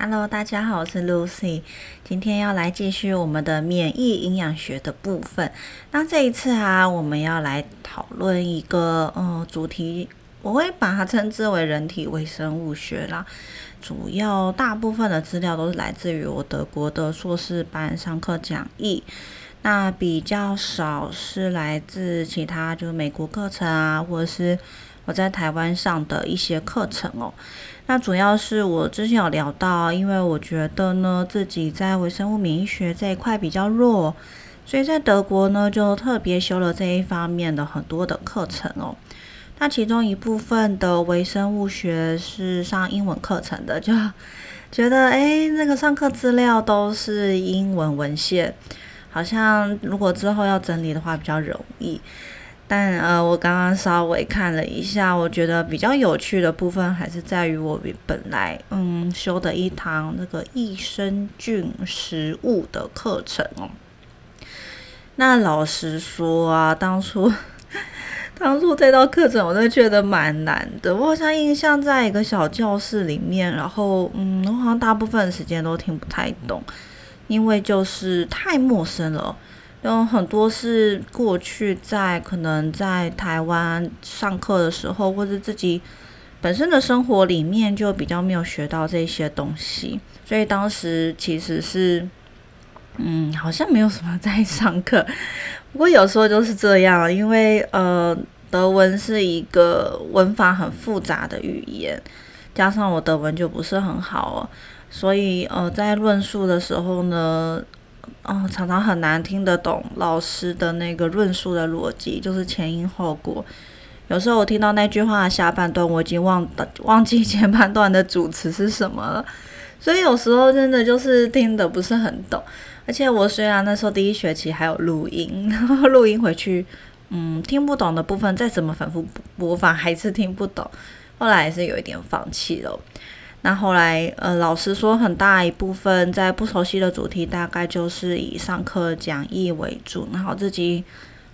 Hello，大家好，我是 Lucy，今天要来继续我们的免疫营养学的部分。那这一次啊，我们要来讨论一个呃主题，我会把它称之为人体微生物学啦。主要大部分的资料都是来自于我德国的硕士班上课讲义，那比较少是来自其他就是美国课程啊，或者是我在台湾上的一些课程哦。那主要是我之前有聊到，因为我觉得呢自己在微生物免疫学这一块比较弱，所以在德国呢就特别修了这一方面的很多的课程哦。那其中一部分的微生物学是上英文课程的，就 觉得诶，那个上课资料都是英文文献，好像如果之后要整理的话比较容易。但呃，我刚刚稍微看了一下，我觉得比较有趣的部分还是在于我本来嗯修的一堂那个益生菌食物的课程哦。那老实说啊，当初 当初这道课程我都觉得蛮难的。我好像印象在一个小教室里面，然后嗯，我好像大部分时间都听不太懂，因为就是太陌生了。有很多是过去在可能在台湾上课的时候，或者自己本身的生活里面就比较没有学到这些东西，所以当时其实是，嗯，好像没有什么在上课。不过有时候就是这样，因为呃，德文是一个文法很复杂的语言，加上我德文就不是很好，所以呃，在论述的时候呢。哦，常常很难听得懂老师的那个论述的逻辑，就是前因后果。有时候我听到那句话的下半段，我已经忘忘记前半段的主词是什么了。所以有时候真的就是听得不是很懂。而且我虽然那时候第一学期还有录音，然后录音回去，嗯，听不懂的部分再怎么反复播放还是听不懂。后来还是有一点放弃了。那后来，呃，老师说，很大一部分在不熟悉的主题，大概就是以上课讲义为主，然后自己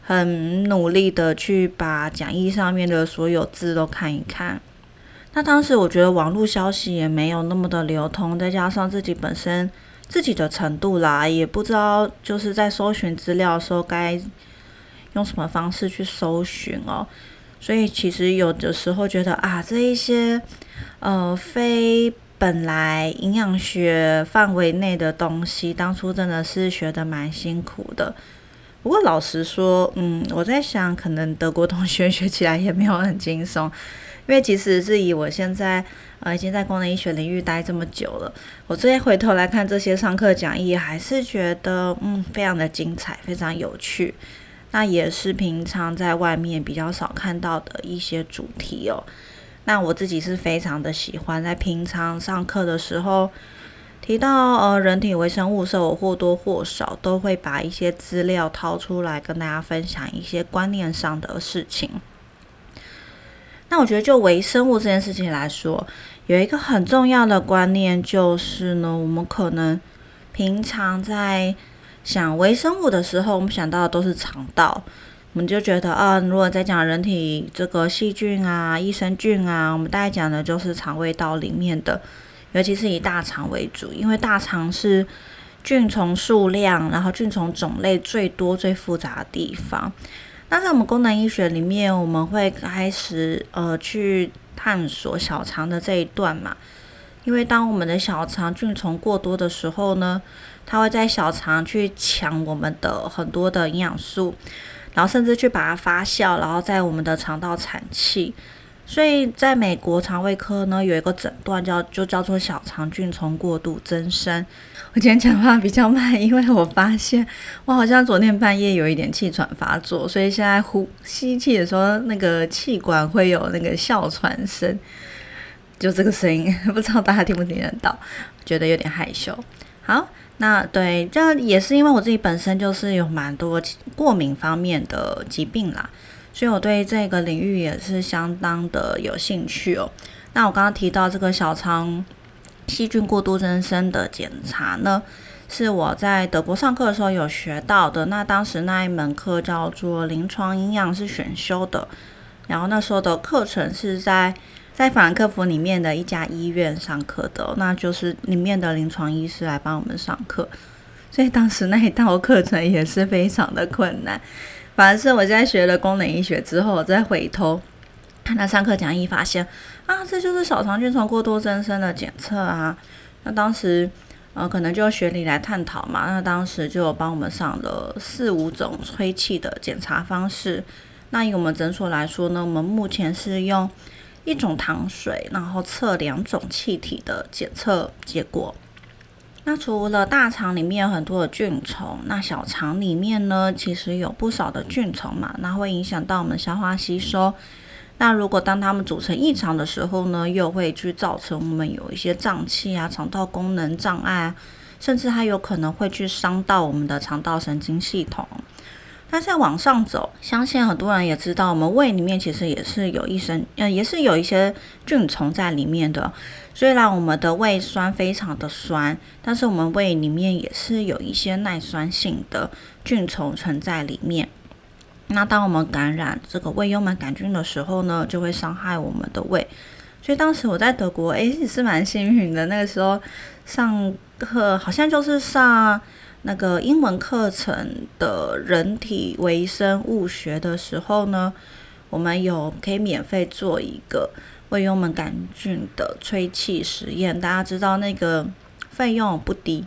很努力的去把讲义上面的所有字都看一看。那当时我觉得网络消息也没有那么的流通，再加上自己本身自己的程度啦，也不知道就是在搜寻资料的时候该用什么方式去搜寻哦。所以其实有的时候觉得啊，这一些呃非本来营养学范围内的东西，当初真的是学的蛮辛苦的。不过老实说，嗯，我在想，可能德国同学 学起来也没有很轻松，因为其实是以我现在呃已经在功能医学领域待这么久了，我这些回头来看这些上课讲义，还是觉得嗯非常的精彩，非常有趣。那也是平常在外面比较少看到的一些主题哦。那我自己是非常的喜欢，在平常上课的时候提到呃人体微生物时候，我或多或少都会把一些资料掏出来跟大家分享一些观念上的事情。那我觉得就微生物这件事情来说，有一个很重要的观念就是呢，我们可能平常在想微生物的时候，我们想到的都是肠道，我们就觉得啊，如果在讲人体这个细菌啊、益生菌啊，我们大概讲的就是肠胃道里面的，尤其是以大肠为主，因为大肠是菌虫数量，然后菌虫种类最多、最复杂的地方。那在我们功能医学里面，我们会开始呃去探索小肠的这一段嘛。因为当我们的小肠菌虫过多的时候呢，它会在小肠去抢我们的很多的营养素，然后甚至去把它发酵，然后在我们的肠道产气。所以在美国肠胃科呢，有一个诊断叫就叫做小肠菌虫过度增生。我今天讲话比较慢，因为我发现我好像昨天半夜有一点气喘发作，所以现在呼吸气的时候，那个气管会有那个哮喘声。就这个声音，不知道大家听不听得到？觉得有点害羞。好，那对，这也是因为我自己本身就是有蛮多过敏方面的疾病啦，所以我对这个领域也是相当的有兴趣哦。那我刚刚提到这个小肠细菌过度增生的检查呢，是我在德国上课的时候有学到的。那当时那一门课叫做临床营养是选修的，然后那时候的课程是在。在法兰克福里面的一家医院上课的，那就是里面的临床医师来帮我们上课，所以当时那一套课程也是非常的困难。反而是我在学了功能医学之后，再回头看他上课讲义，发现啊，这就是小肠菌虫过多增生的检测啊。那当时呃，可能就学理来探讨嘛。那当时就帮我们上了四五种吹气的检查方式。那以我们诊所来说呢，我们目前是用一种糖水，然后测两种气体的检测结果。那除了大肠里面有很多的菌虫，那小肠里面呢，其实有不少的菌虫嘛，那会影响到我们消化吸收。那如果当它们组成异常的时候呢，又会去造成我们有一些胀气啊、肠道功能障碍，甚至它有可能会去伤到我们的肠道神经系统。那再往上走，相信很多人也知道，我们胃里面其实也是有一生，呃，也是有一些菌虫在里面的。虽然我们的胃酸非常的酸，但是我们胃里面也是有一些耐酸性的菌虫存在里面。那当我们感染这个胃幽门杆菌的时候呢，就会伤害我们的胃。所以当时我在德国，诶，也是蛮幸运的。那个时候上课好像就是上。那个英文课程的人体微生物学的时候呢，我们有可以免费做一个胃幽门杆菌的吹气实验。大家知道那个费用不低。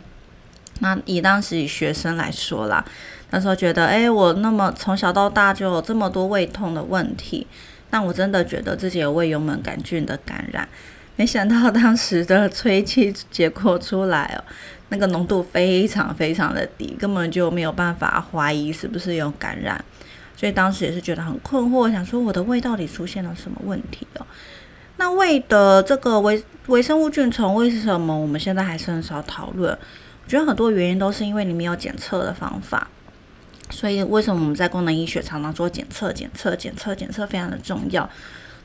那以当时以学生来说啦，那时候觉得，哎，我那么从小到大就有这么多胃痛的问题，那我真的觉得自己有胃幽门杆菌的感染。没想到当时的吹气结果出来哦。那个浓度非常非常的低，根本就没有办法怀疑是不是有感染，所以当时也是觉得很困惑，想说我的胃到底出现了什么问题哦？那胃的这个微微生物菌虫为什么我们现在还是很少讨论？我觉得很多原因都是因为你没有检测的方法，所以为什么我们在功能医学常常做检测、检测、检测、检测非常的重要？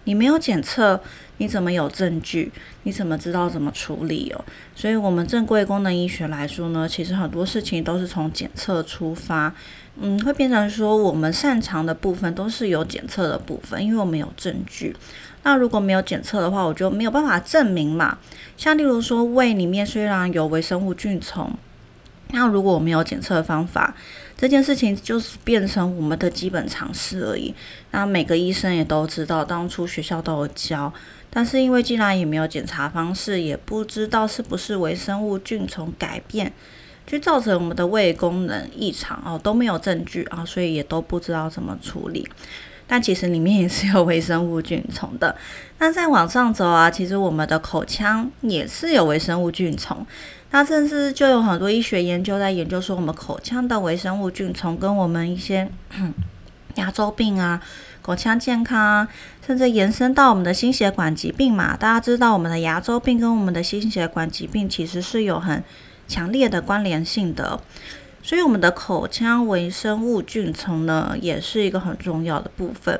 你没有检测，你怎么有证据？你怎么知道怎么处理哦？所以，我们正规功能医学来说呢，其实很多事情都是从检测出发，嗯，会变成说我们擅长的部分都是有检测的部分，因为我们有证据。那如果没有检测的话，我就没有办法证明嘛。像例如说，胃里面虽然有微生物菌虫，那如果我没有检测方法，这件事情就是变成我们的基本常识而已。那每个医生也都知道，当初学校都有教，但是因为既然也没有检查方式，也不知道是不是微生物菌虫改变，就造成我们的胃功能异常哦，都没有证据啊，所以也都不知道怎么处理。但其实里面也是有微生物菌虫的。那再往上走啊，其实我们的口腔也是有微生物菌虫。那甚至就有很多医学研究在研究说，我们口腔的微生物菌虫跟我们一些牙周病啊、口腔健康啊，甚至延伸到我们的心血管疾病嘛。大家知道，我们的牙周病跟我们的心血管疾病其实是有很强烈的关联性的。所以，我们的口腔微生物菌虫呢，也是一个很重要的部分。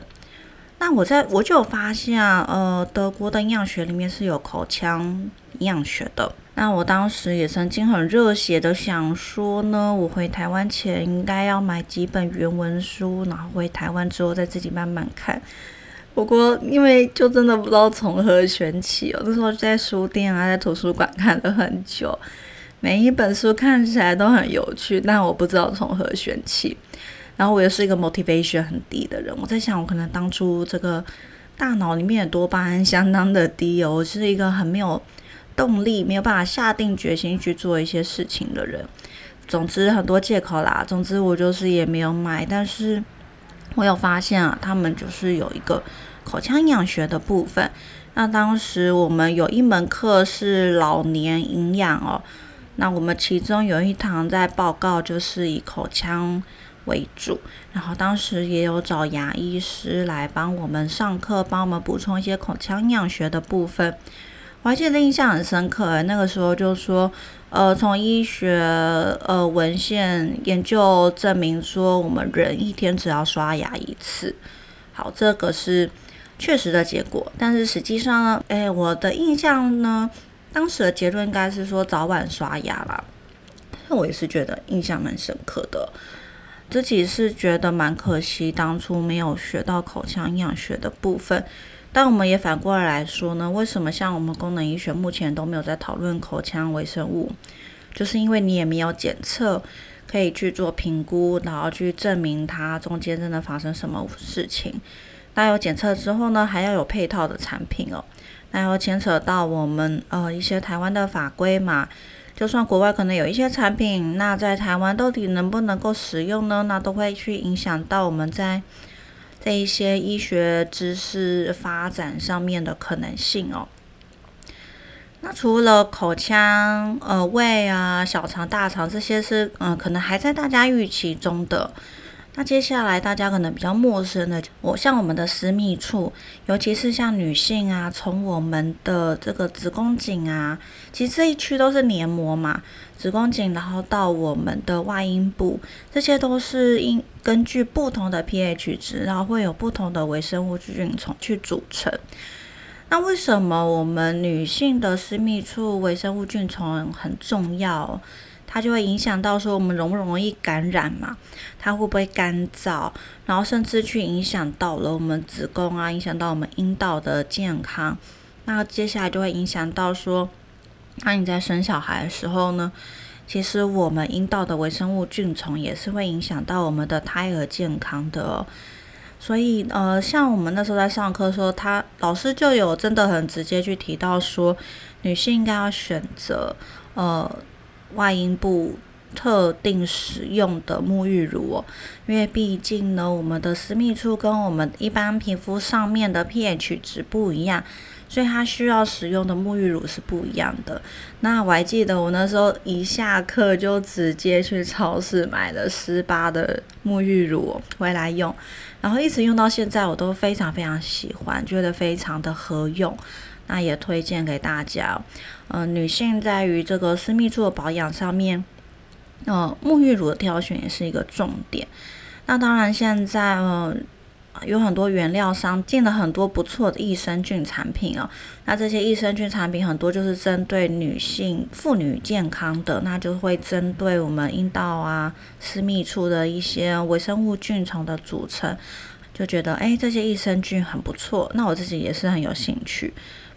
那我在我就有发现，呃，德国的营养学里面是有口腔营养学的。那我当时也曾经很热血的想说呢，我回台湾前应该要买几本原文书，然后回台湾之后再自己慢慢看。不过因为就真的不知道从何选起哦，那时候在书店啊，在图书馆看了很久，每一本书看起来都很有趣，但我不知道从何选起。然后我又是一个 motivation 很低的人，我在想我可能当初这个大脑里面的多巴胺相当的低哦，我是一个很没有。动力没有办法下定决心去做一些事情的人，总之很多借口啦。总之我就是也没有买，但是我有发现啊，他们就是有一个口腔营养学的部分。那当时我们有一门课是老年营养哦，那我们其中有一堂在报告就是以口腔为主，然后当时也有找牙医师来帮我们上课，帮我们补充一些口腔营养学的部分。我还记得印象很深刻，那个时候就说，呃，从医学呃文献研究证明说，我们人一天只要刷牙一次。好，这个是确实的结果，但是实际上呢，哎，我的印象呢，当时的结论应该是说早晚刷牙啦。那我也是觉得印象蛮深刻的，自己是觉得蛮可惜，当初没有学到口腔营养学的部分。但我们也反过来说呢，为什么像我们功能医学目前都没有在讨论口腔微生物？就是因为你也没有检测可以去做评估，然后去证明它中间真的发生什么事情。那有检测之后呢，还要有配套的产品哦。那要牵扯到我们呃一些台湾的法规嘛。就算国外可能有一些产品，那在台湾到底能不能够使用呢？那都会去影响到我们在这一些医学知识发展上面的可能性哦。那除了口腔、呃胃啊、小肠、大肠这些是嗯，可能还在大家预期中的。那接下来大家可能比较陌生的，我像我们的私密处，尤其是像女性啊，从我们的这个子宫颈啊，其实这一区都是黏膜嘛，子宫颈，然后到我们的外阴部，这些都是因根据不同的 pH 值，然后会有不同的微生物菌虫去组成。那为什么我们女性的私密处微生物菌虫很重要？它就会影响到说我们容不容易感染嘛？它会不会干燥？然后甚至去影响到了我们子宫啊，影响到我们阴道的健康。那接下来就会影响到说，那你在生小孩的时候呢？其实我们阴道的微生物菌虫也是会影响到我们的胎儿健康的。所以呃，像我们那时候在上课说，他老师就有真的很直接去提到说，女性应该要选择呃。外阴部特定使用的沐浴乳哦，因为毕竟呢，我们的私密处跟我们一般皮肤上面的 pH 值不一样，所以它需要使用的沐浴乳是不一样的。那我还记得我那时候一下课就直接去超市买了十八的沐浴乳回来用，然后一直用到现在，我都非常非常喜欢，觉得非常的合用。那也推荐给大家，嗯，女性在于这个私密处的保养上面，呃，沐浴乳的挑选也是一个重点。那当然，现在呃有很多原料商进了很多不错的益生菌产品哦。那这些益生菌产品很多就是针对女性妇女健康的，那就会针对我们阴道啊、私密处的一些微生物菌虫的组成，就觉得哎，这些益生菌很不错。那我自己也是很有兴趣。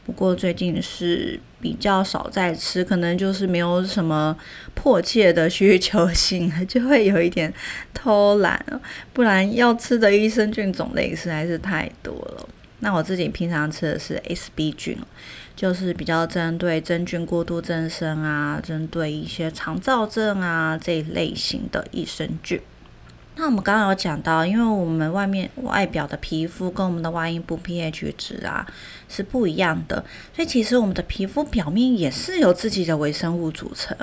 不过最近是比较少在吃，可能就是没有什么迫切的需求性，就会有一点偷懒。不然要吃的益生菌种类实在是太多了。那我自己平常吃的是 SB 菌，就是比较针对真菌过度增生啊，针对一些肠燥症啊这一类型的益生菌。那我们刚刚有讲到，因为我们外面外表的皮肤跟我们的外阴部 pH 值啊是不一样的，所以其实我们的皮肤表面也是由自己的微生物组成。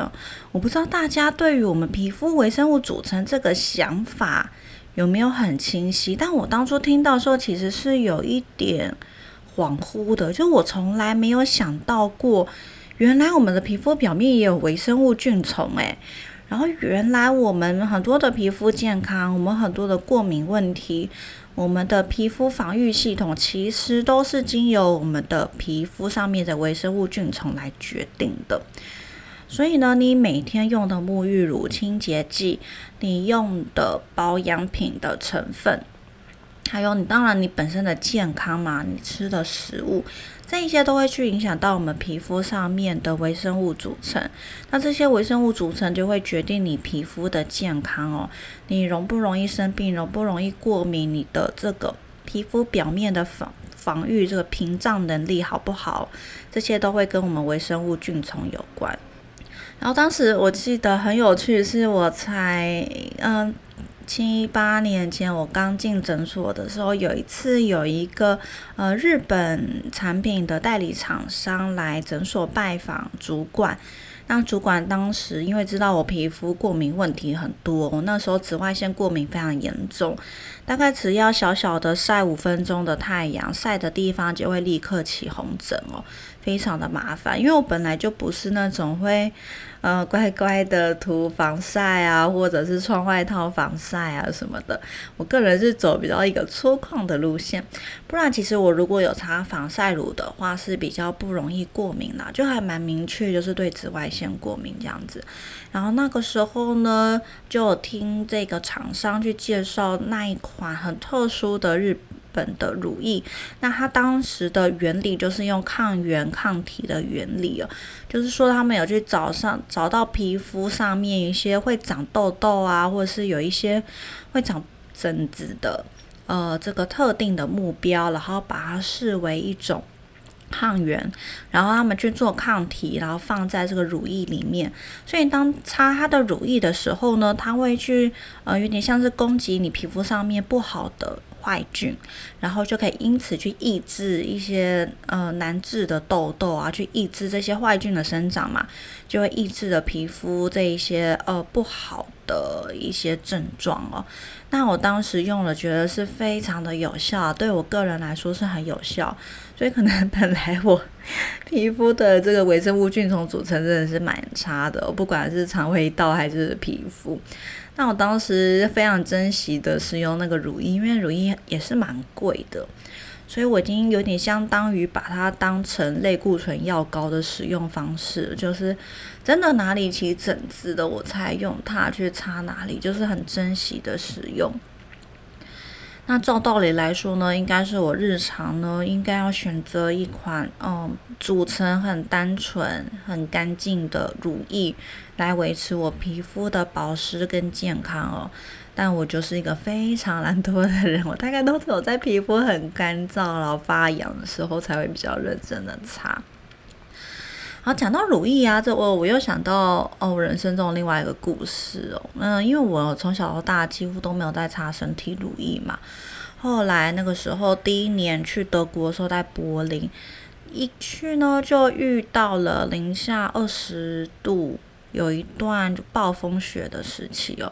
我不知道大家对于我们皮肤微生物组成这个想法有没有很清晰？但我当初听到说，其实是有一点恍惚的，就我从来没有想到过，原来我们的皮肤表面也有微生物菌虫，诶。然后原来我们很多的皮肤健康，我们很多的过敏问题，我们的皮肤防御系统其实都是经由我们的皮肤上面的微生物菌虫来决定的。所以呢，你每天用的沐浴乳、清洁剂，你用的保养品的成分。还有你，当然你本身的健康嘛，你吃的食物，这一些都会去影响到我们皮肤上面的微生物组成。那这些微生物组成就会决定你皮肤的健康哦，你容不容易生病，容不容易过敏，你的这个皮肤表面的防防御这个屏障能力好不好，这些都会跟我们微生物菌虫有关。然后当时我记得很有趣，是我才嗯。七八年前，我刚进诊所的时候，有一次有一个呃日本产品的代理厂商来诊所拜访主管。那主管当时因为知道我皮肤过敏问题很多，我那时候紫外线过敏非常严重，大概只要小小的晒五分钟的太阳，晒的地方就会立刻起红疹哦，非常的麻烦。因为我本来就不是那种会。呃，乖乖的涂防晒啊，或者是穿外套防晒啊什么的。我个人是走比较一个粗犷的路线，不然其实我如果有擦防晒乳的话，是比较不容易过敏的，就还蛮明确，就是对紫外线过敏这样子。然后那个时候呢，就听这个厂商去介绍那一款很特殊的日本的乳液，那它当时的原理就是用抗原抗体的原理哦，就是说他们有去找上找到皮肤上面一些会长痘痘啊，或者是有一些会长疹子的呃这个特定的目标，然后把它视为一种。抗原，然后他们去做抗体，然后放在这个乳液里面。所以当擦它的乳液的时候呢，它会去呃有点像是攻击你皮肤上面不好的坏菌，然后就可以因此去抑制一些呃难治的痘痘啊，去抑制这些坏菌的生长嘛，就会抑制了皮肤这一些呃不好的一些症状哦。那我当时用了，觉得是非常的有效，对我个人来说是很有效。所以可能 本来我皮肤的这个微生物菌虫组成真的是蛮差的，不管是肠胃道还是皮肤。那我当时非常珍惜的使用那个乳液，因为乳液也是蛮贵的，所以我已经有点相当于把它当成类固醇药膏的使用方式，就是真的哪里起疹子的我才用它去擦哪里，就是很珍惜的使用。那照道理来说呢，应该是我日常呢，应该要选择一款嗯，组成很单纯、很干净的乳液，来维持我皮肤的保湿跟健康哦。但我就是一个非常懒惰的人，我大概都只有在皮肤很干燥然后发痒的时候，才会比较认真的擦。好，讲到乳液啊，这我我又想到哦，我人生中另外一个故事哦。嗯，因为我从小到大几乎都没有在擦身体乳液嘛。后来那个时候第一年去德国的时候，在柏林一去呢，就遇到了零下二十度，有一段暴风雪的时期哦。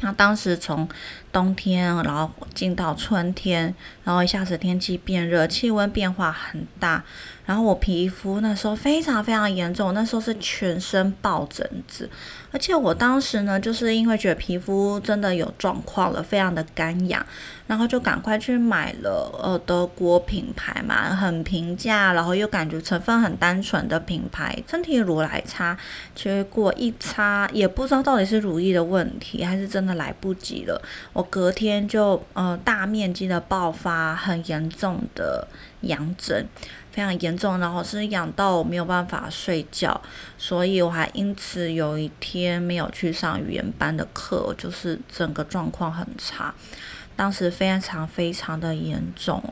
那当时从冬天，然后进到春天，然后一下子天气变热，气温变化很大，然后我皮肤那时候非常非常严重，那时候是全身爆疹子，而且我当时呢，就是因为觉得皮肤真的有状况了，非常的干痒，然后就赶快去买了呃德国品牌嘛，很平价，然后又感觉成分很单纯的品牌身体乳来擦，结果一擦也不知道到底是乳液的问题，还是真的来不及了。我隔天就呃大面积的爆发很严重的痒疹，非常严重，然后是痒到我没有办法睡觉，所以我还因此有一天没有去上语言班的课，就是整个状况很差，当时非常非常的严重。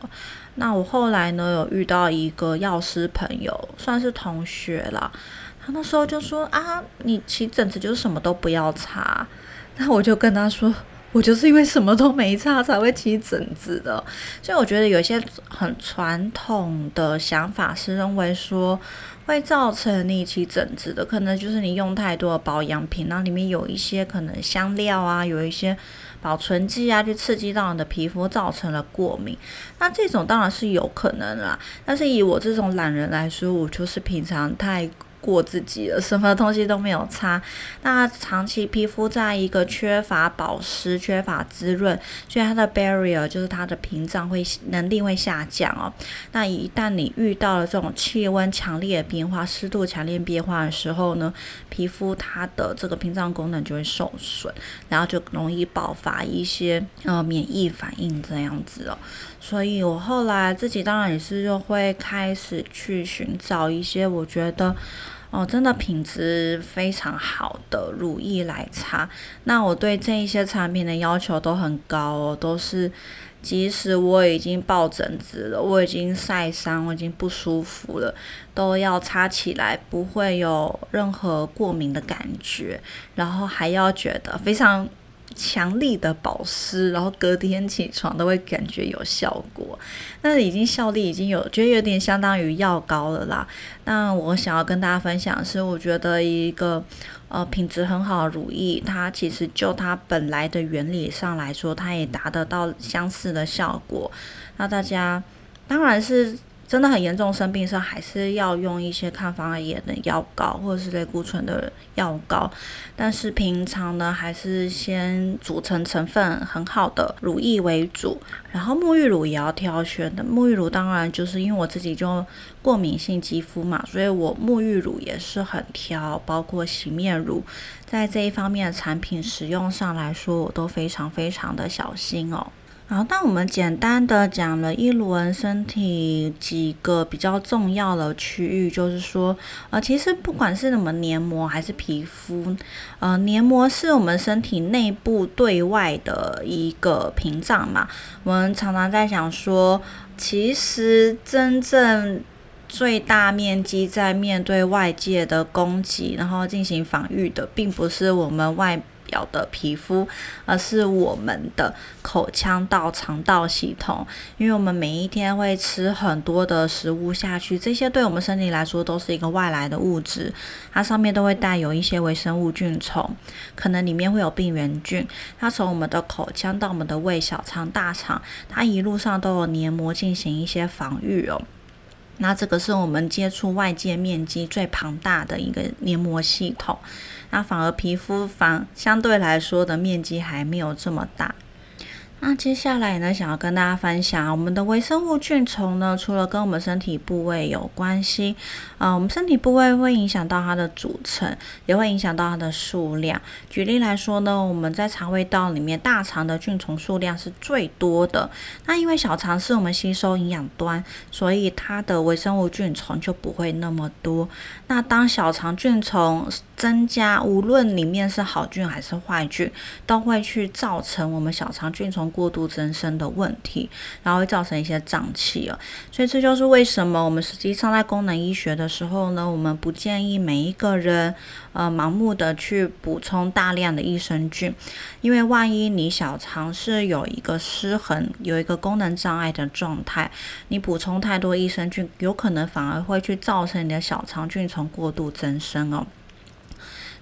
那我后来呢有遇到一个药师朋友，算是同学啦，他那时候就说啊，你起疹子就什么都不要擦，那我就跟他说。我就是因为什么都没擦才会起疹子的，所以我觉得有一些很传统的想法是认为说会造成你起疹子的，可能就是你用太多的保养品，然后里面有一些可能香料啊，有一些保存剂啊，去刺激到你的皮肤，造成了过敏。那这种当然是有可能啦，但是以我这种懒人来说，我就是平常太。过自己了，什么东西都没有擦。那长期皮肤在一个缺乏保湿、缺乏滋润，所以它的 barrier 就是它的屏障会能力会下降哦。那一旦你遇到了这种气温强烈的变化、湿度强烈变化的时候呢，皮肤它的这个屏障功能就会受损，然后就容易爆发一些呃免疫反应这样子哦。所以我后来自己当然也是就会开始去寻找一些我觉得哦真的品质非常好的乳液来擦。那我对这一些产品的要求都很高哦，都是即使我已经爆疹子了，我已经晒伤，我已经不舒服了，都要擦起来不会有任何过敏的感觉，然后还要觉得非常。强力的保湿，然后隔天起床都会感觉有效果，那已经效力已经有，觉得有点相当于药膏了啦。那我想要跟大家分享的是，我觉得一个呃品质很好的乳液，它其实就它本来的原理上来说，它也达得到相似的效果。那大家当然是。真的很严重生病时候，还是要用一些抗发炎的药膏，或者是类固醇的药膏。但是平常呢，还是先组成成分很好的乳液为主。然后沐浴乳也要挑选的，沐浴乳当然就是因为我自己就过敏性肌肤嘛，所以我沐浴乳也是很挑，包括洗面乳，在这一方面的产品使用上来说，我都非常非常的小心哦。好，那我们简单的讲了一轮身体几个比较重要的区域，就是说，呃，其实不管是什么黏膜还是皮肤，呃，黏膜是我们身体内部对外的一个屏障嘛。我们常常在讲说，其实真正最大面积在面对外界的攻击，然后进行防御的，并不是我们外。表的皮肤，而是我们的口腔到肠道系统，因为我们每一天会吃很多的食物下去，这些对我们身体来说都是一个外来的物质，它上面都会带有一些微生物菌虫，可能里面会有病原菌，它从我们的口腔到我们的胃、小肠、大肠，它一路上都有黏膜进行一些防御哦。那这个是我们接触外界面积最庞大的一个黏膜系统，那反而皮肤反相对来说的面积还没有这么大。那接下来呢，想要跟大家分享，我们的微生物菌虫呢，除了跟我们身体部位有关系，啊，我们身体部位会影响到它的组成，也会影响到它的数量。举例来说呢，我们在肠胃道里面，大肠的菌虫数量是最多的。那因为小肠是我们吸收营养端，所以它的微生物菌虫就不会那么多。那当小肠菌虫增加，无论里面是好菌还是坏菌，都会去造成我们小肠菌虫过度增生的问题，然后会造成一些胀气哦。所以这就是为什么我们实际上在功能医学的时候呢，我们不建议每一个人呃盲目的去补充大量的益生菌，因为万一你小肠是有一个失衡、有一个功能障碍的状态，你补充太多益生菌，有可能反而会去造成你的小肠菌虫过度增生哦。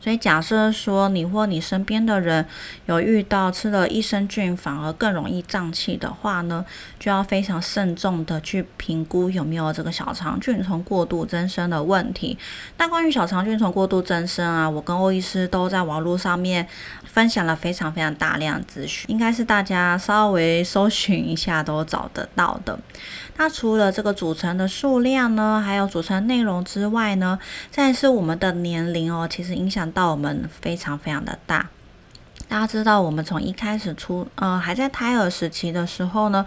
所以假设说你或你身边的人有遇到吃了益生菌反而更容易胀气的话呢，就要非常慎重的去评估有没有这个小肠菌虫过度增生的问题。那关于小肠菌虫过度增生啊，我跟欧医师都在网络上面分享了非常非常大量资讯，应该是大家稍微搜寻一下都找得到的。那除了这个组成的数量呢，还有组成内容之外呢，再是我们的年龄哦，其实影响到我们非常非常的大。大家知道，我们从一开始出，呃，还在胎儿时期的时候呢，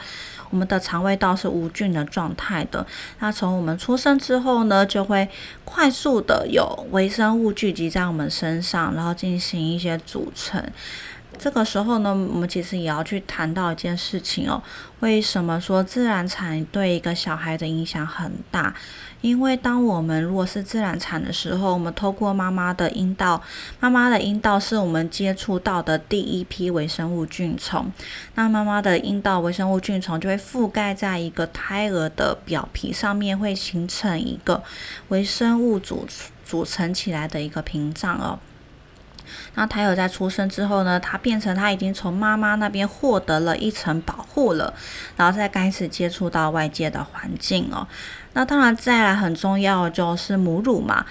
我们的肠胃道是无菌的状态的。那从我们出生之后呢，就会快速的有微生物聚集在我们身上，然后进行一些组成。这个时候呢，我们其实也要去谈到一件事情哦。为什么说自然产对一个小孩的影响很大？因为当我们如果是自然产的时候，我们透过妈妈的阴道，妈妈的阴道是我们接触到的第一批微生物菌虫。那妈妈的阴道微生物菌虫就会覆盖在一个胎儿的表皮上面，会形成一个微生物组组成起来的一个屏障哦。那胎儿在出生之后呢，它变成他已经从妈妈那边获得了一层保护了，然后再开始接触到外界的环境哦。那当然再来很重要就是母乳嘛。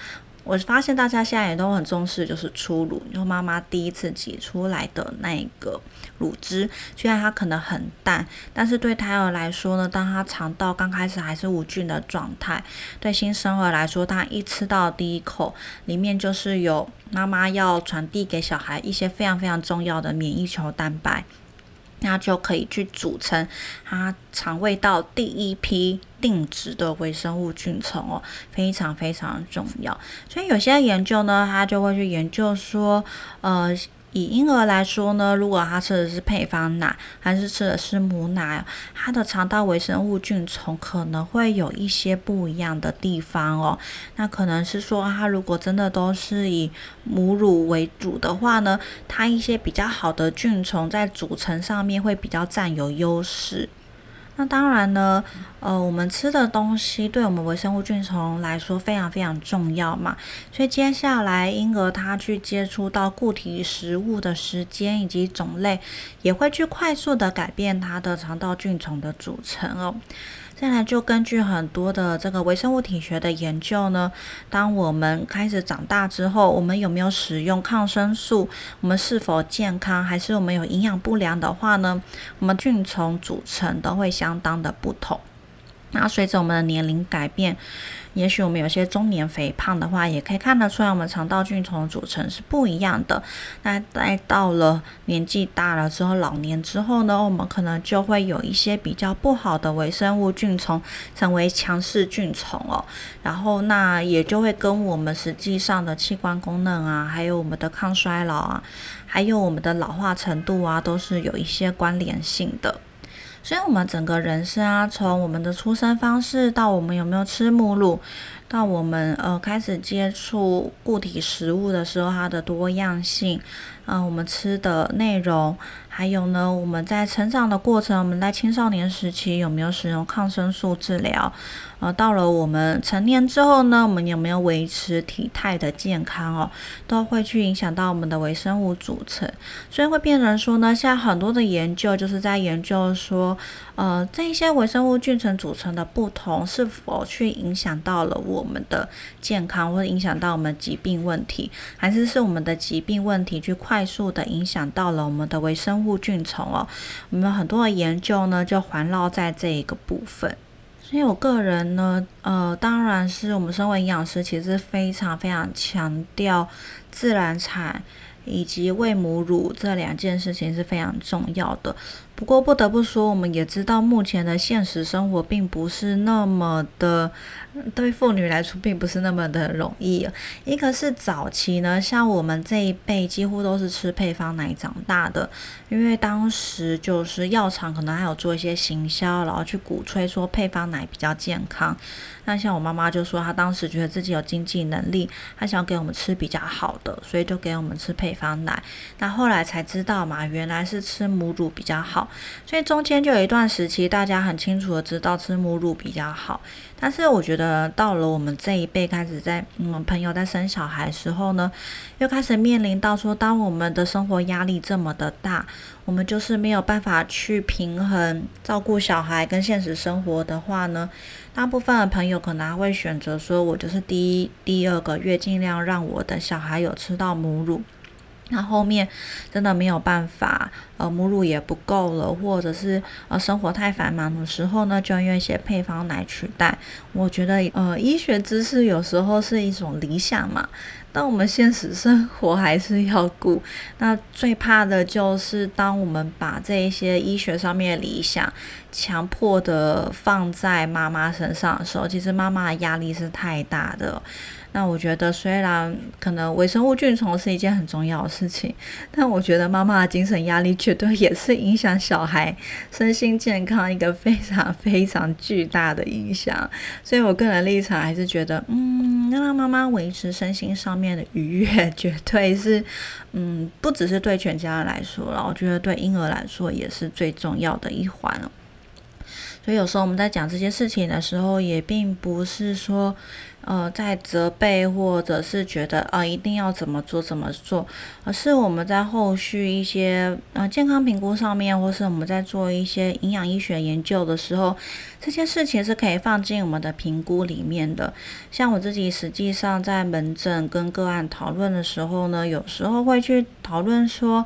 我发现大家现在也都很重视，就是初乳，就妈妈第一次挤出来的那个乳汁，虽然它可能很淡，但是对胎儿来说呢，当他肠道刚开始还是无菌的状态，对新生儿来说，他一吃到第一口，里面就是有妈妈要传递给小孩一些非常非常重要的免疫球蛋白。那就可以去组成它肠胃道第一批定植的微生物菌虫哦，非常非常重要。所以有些研究呢，它就会去研究说，呃。以婴儿来说呢，如果他吃的是配方奶，还是吃的是母奶，他的肠道微生物菌虫可能会有一些不一样的地方哦。那可能是说，他如果真的都是以母乳为主的话呢，他一些比较好的菌虫在组成上面会比较占有优势。那当然呢，呃，我们吃的东西对我们微生物菌虫来说非常非常重要嘛，所以接下来婴儿他去接触到固体食物的时间以及种类，也会去快速的改变他的肠道菌虫的组成哦。再来就根据很多的这个微生物体学的研究呢，当我们开始长大之后，我们有没有使用抗生素？我们是否健康？还是我们有营养不良的话呢？我们菌虫组成都会相当的不同。那随着我们的年龄改变。也许我们有些中年肥胖的话，也可以看得出来，我们肠道菌丛的组成是不一样的。那在到了年纪大了之后，老年之后呢，我们可能就会有一些比较不好的微生物菌丛成为强势菌丛哦。然后那也就会跟我们实际上的器官功能啊，还有我们的抗衰老啊，还有我们的老化程度啊，都是有一些关联性的。所以，我们整个人生啊，从我们的出生方式到我们有没有吃母乳，到我们呃开始接触固体食物的时候，它的多样性，嗯，我们吃的内容，还有呢，我们在成长的过程，我们在青少年时期有没有使用抗生素治疗？呃，到了我们成年之后呢，我们有没有维持体态的健康哦，都会去影响到我们的微生物组成，所以会变成说呢，现在很多的研究就是在研究说，呃，这一些微生物菌层组成的不同，是否去影响到了我们的健康，或者影响到我们疾病问题，还是是我们的疾病问题去快速的影响到了我们的微生物菌丛哦？我们很多的研究呢，就环绕在这一个部分。所以我个人呢，呃，当然是我们身为营养师，其实非常非常强调自然产以及喂母乳这两件事情是非常重要的。不过不得不说，我们也知道目前的现实生活并不是那么的，对妇女来说并不是那么的容易。一个是早期呢，像我们这一辈几乎都是吃配方奶长大的，因为当时就是药厂可能还有做一些行销，然后去鼓吹说配方奶比较健康。那像我妈妈就说，她当时觉得自己有经济能力，她想给我们吃比较好的，所以就给我们吃配方奶。那后来才知道嘛，原来是吃母乳比较好。所以中间就有一段时期，大家很清楚的知道吃母乳比较好。但是我觉得到了我们这一辈开始在嗯朋友在生小孩时候呢，又开始面临到说，当我们的生活压力这么的大，我们就是没有办法去平衡照顾小孩跟现实生活的话呢，大部分的朋友可能还会选择说，我就是第一、第二个月尽量让我的小孩有吃到母乳。那后面真的没有办法，呃，母乳也不够了，或者是呃生活太繁忙的时候呢，就要用一些配方奶取代。我觉得，呃，医学知识有时候是一种理想嘛，但我们现实生活还是要顾。那最怕的就是当我们把这一些医学上面的理想强迫的放在妈妈身上的时候，其实妈妈的压力是太大的。那我觉得，虽然可能微生物菌虫是一件很重要的事情，但我觉得妈妈的精神压力绝对也是影响小孩身心健康一个非常非常巨大的影响。所以我个人立场还是觉得，嗯，让妈妈维持身心上面的愉悦，绝对是，嗯，不只是对全家人来说了，我觉得对婴儿来说也是最重要的一环。所以有时候我们在讲这些事情的时候，也并不是说。呃，在责备或者是觉得啊，一定要怎么做怎么做，而是我们在后续一些呃健康评估上面，或是我们在做一些营养医学研究的时候，这些事情是可以放进我们的评估里面的。像我自己实际上在门诊跟个案讨论的时候呢，有时候会去讨论说。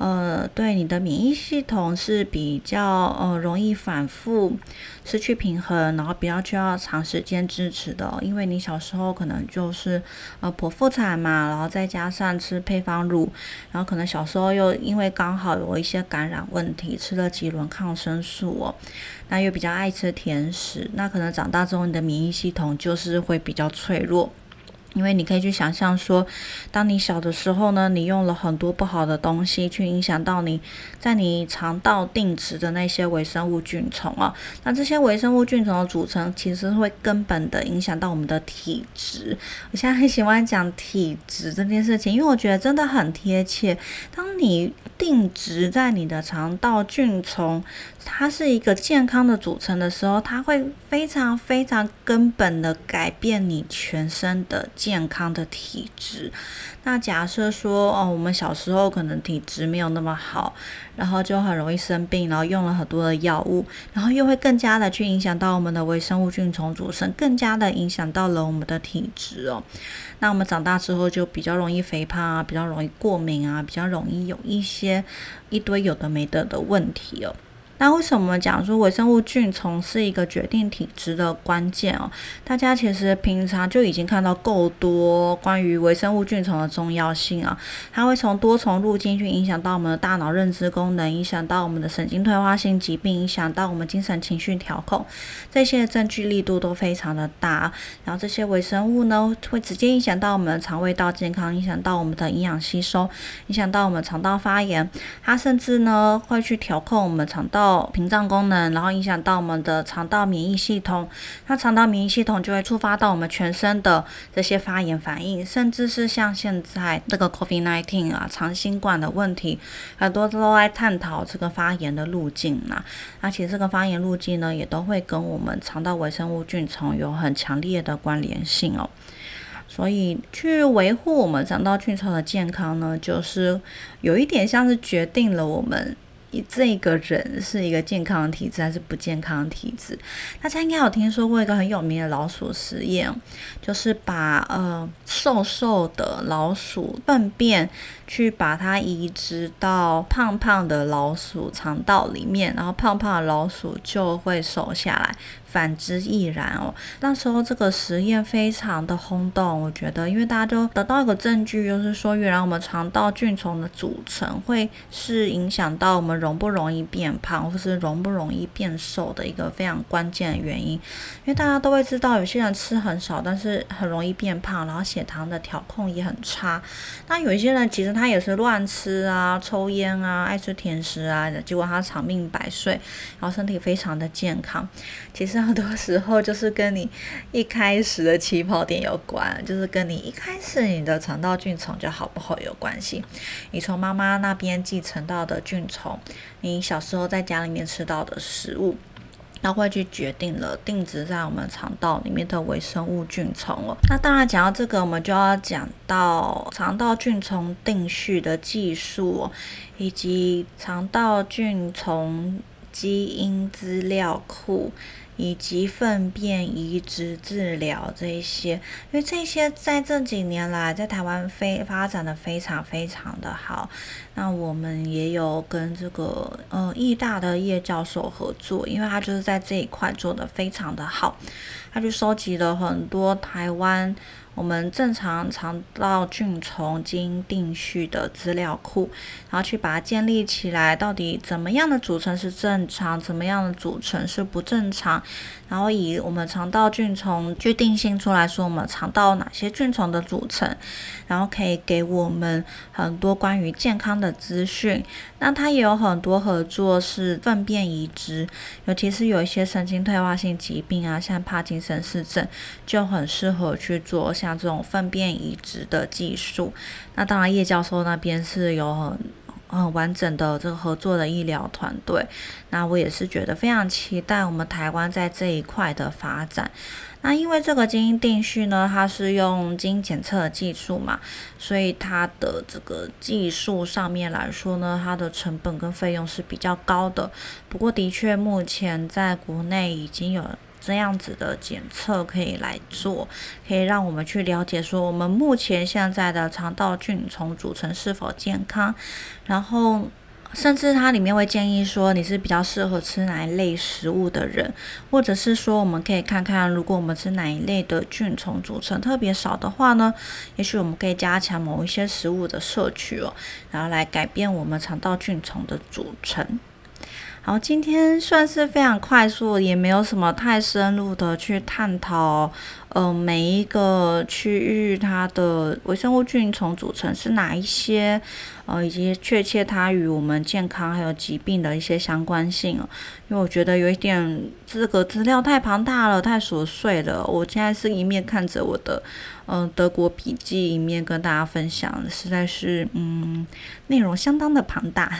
呃，对你的免疫系统是比较呃容易反复失去平衡，然后比较需要长时间支持的，因为你小时候可能就是呃剖腹产嘛，然后再加上吃配方乳，然后可能小时候又因为刚好有一些感染问题，吃了几轮抗生素哦，那又比较爱吃甜食，那可能长大之后你的免疫系统就是会比较脆弱。因为你可以去想象说，当你小的时候呢，你用了很多不好的东西去影响到你在你肠道定植的那些微生物菌虫啊，那这些微生物菌虫的组成其实会根本的影响到我们的体质。我现在很喜欢讲体质这件事情，因为我觉得真的很贴切。当你定植在你的肠道菌虫，它是一个健康的组成的时候，它会非常非常根本的改变你全身的健康的体质。那假设说哦，我们小时候可能体质没有那么好，然后就很容易生病，然后用了很多的药物，然后又会更加的去影响到我们的微生物菌重组成，更加的影响到了我们的体质哦。那我们长大之后就比较容易肥胖啊，比较容易过敏啊，比较容易有一些一堆有的没的的问题哦。那为什么讲说微生物菌丛是一个决定体质的关键哦？大家其实平常就已经看到够多关于微生物菌丛的重要性啊，它会从多重路径去影响到我们的大脑认知功能，影响到我们的神经退化性疾病，影响到我们精神情绪调控，这些证据力度都非常的大。然后这些微生物呢，会直接影响到我们的肠胃道健康，影响到我们的营养吸收，影响到我们肠道发炎。它甚至呢会去调控我们肠道屏障功能，然后影响到我们的肠道免疫系统。那肠道免疫系统就会触发到我们全身的这些发炎反应，甚至是像现在这个 COVID-19 啊，长新冠的问题，很多都在探讨这个发炎的路径呐。而且这个发炎路径呢，也都会跟我们肠道微生物菌丛有很强烈的关联性哦。所以，去维护我们肠道菌丛的健康呢，就是有一点像是决定了我们这个人是一个健康的体质还是不健康的体质。大家应该有听说过一个很有名的老鼠实验，就是把呃瘦瘦的老鼠粪便去把它移植到胖胖的老鼠肠道里面，然后胖胖的老鼠就会瘦下来。反之亦然哦。那时候这个实验非常的轰动，我觉得，因为大家都得到一个证据，就是说，原来我们肠道菌丛的组成会是影响到我们容不容易变胖，或是容不容易变瘦的一个非常关键的原因。因为大家都会知道，有些人吃很少，但是很容易变胖，然后血糖的调控也很差。那有一些人其实他也是乱吃啊，抽烟啊，爱吃甜食啊，结果他长命百岁，然后身体非常的健康。其实。很多时候就是跟你一开始的起跑点有关，就是跟你一开始你的肠道菌丛就好不好有关系。你从妈妈那边继承到的菌丛，你小时候在家里面吃到的食物，那会去决定了定植在我们肠道里面的微生物菌丛哦。那当然讲到这个，我们就要讲到肠道菌丛定序的技术，以及肠道菌丛基因资料库。以及粪便移植治疗这一些，因为这些在这几年来在台湾非发展的非常非常的好。那我们也有跟这个呃义大的叶教授合作，因为他就是在这一块做的非常的好，他就收集了很多台湾。我们正常肠道菌丛基因定序的资料库，然后去把它建立起来，到底怎么样的组成是正常，怎么样的组成是不正常，然后以我们肠道菌丛去定性出来说我们肠道哪些菌丛的组成，然后可以给我们很多关于健康的资讯。那它也有很多合作是粪便移植，尤其是有一些神经退化性疾病啊，像帕金森氏症，就很适合去做像这种粪便移植的技术。那当然，叶教授那边是有很很完整的这个合作的医疗团队。那我也是觉得非常期待我们台湾在这一块的发展。那因为这个基因定序呢，它是用基因检测的技术嘛，所以它的这个技术上面来说呢，它的成本跟费用是比较高的。不过的确，目前在国内已经有这样子的检测可以来做，可以让我们去了解说我们目前现在的肠道菌丛组成是否健康，然后。甚至它里面会建议说你是比较适合吃哪一类食物的人，或者是说我们可以看看，如果我们吃哪一类的菌虫组成特别少的话呢，也许我们可以加强某一些食物的摄取哦，然后来改变我们肠道菌虫的组成。好，今天算是非常快速，也没有什么太深入的去探讨。呃，每一个区域它的微生物菌丛组成是哪一些？呃，以及确切它与我们健康还有疾病的一些相关性。因为我觉得有一点这个资料太庞大了，太琐碎了。我现在是一面看着我的嗯德国笔记，一面跟大家分享，实在是嗯内容相当的庞大。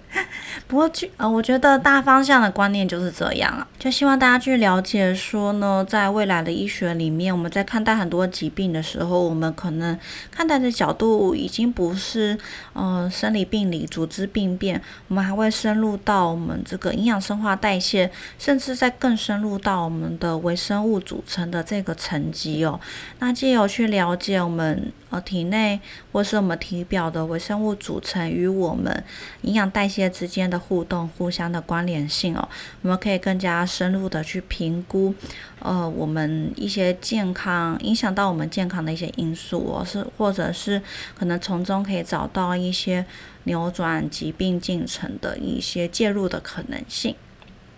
不过去呃，我觉得大方向的观念就是这样啊，就希望大家去了解说呢，在未来的医学里。里面，我们在看待很多疾病的时候，我们可能看待的角度已经不是嗯生理病理、组织病变，我们还会深入到我们这个营养、生化、代谢，甚至在更深入到我们的微生物组成的这个层级哦。那既有去了解我们呃体内或是我们体表的微生物组成与我们营养代谢之间的互动、互相的关联性哦，我们可以更加深入的去评估，呃，我们一些健康影响到我们健康的一些因素哦，是或者是可能从中可以找到一些扭转疾病进程的一些介入的可能性。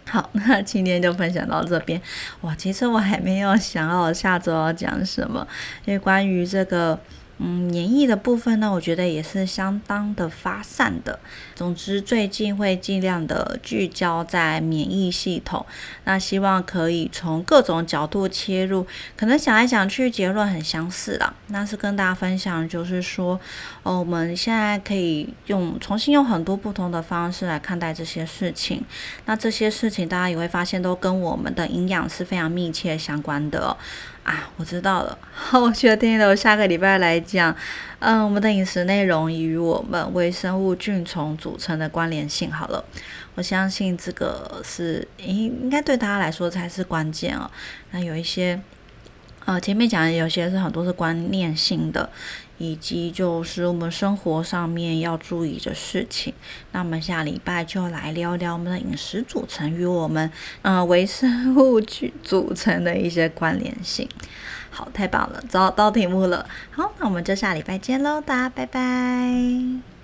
好，那今天就分享到这边。哇，其实我还没有想好下周要讲什么，因为关于这个。嗯，免疫的部分呢，我觉得也是相当的发散的。总之，最近会尽量的聚焦在免疫系统，那希望可以从各种角度切入。可能想来想去，结论很相似啦。那是跟大家分享，就是说，哦，我们现在可以用重新用很多不同的方式来看待这些事情。那这些事情，大家也会发现，都跟我们的营养是非常密切相关的。啊，我知道了，好，我决定了，我下个礼拜来讲，嗯，我们的饮食内容与我们微生物菌虫组成的关联性。好了，我相信这个是应应该对大家来说才是关键哦。那有一些，呃，前面讲的有些是很多是观念性的。以及就是我们生活上面要注意的事情。那么下礼拜就来聊聊我们的饮食组成与我们嗯微生物去组成的一些关联性。好，太棒了，找到题目了。好，那我们就下礼拜见喽，大家拜拜。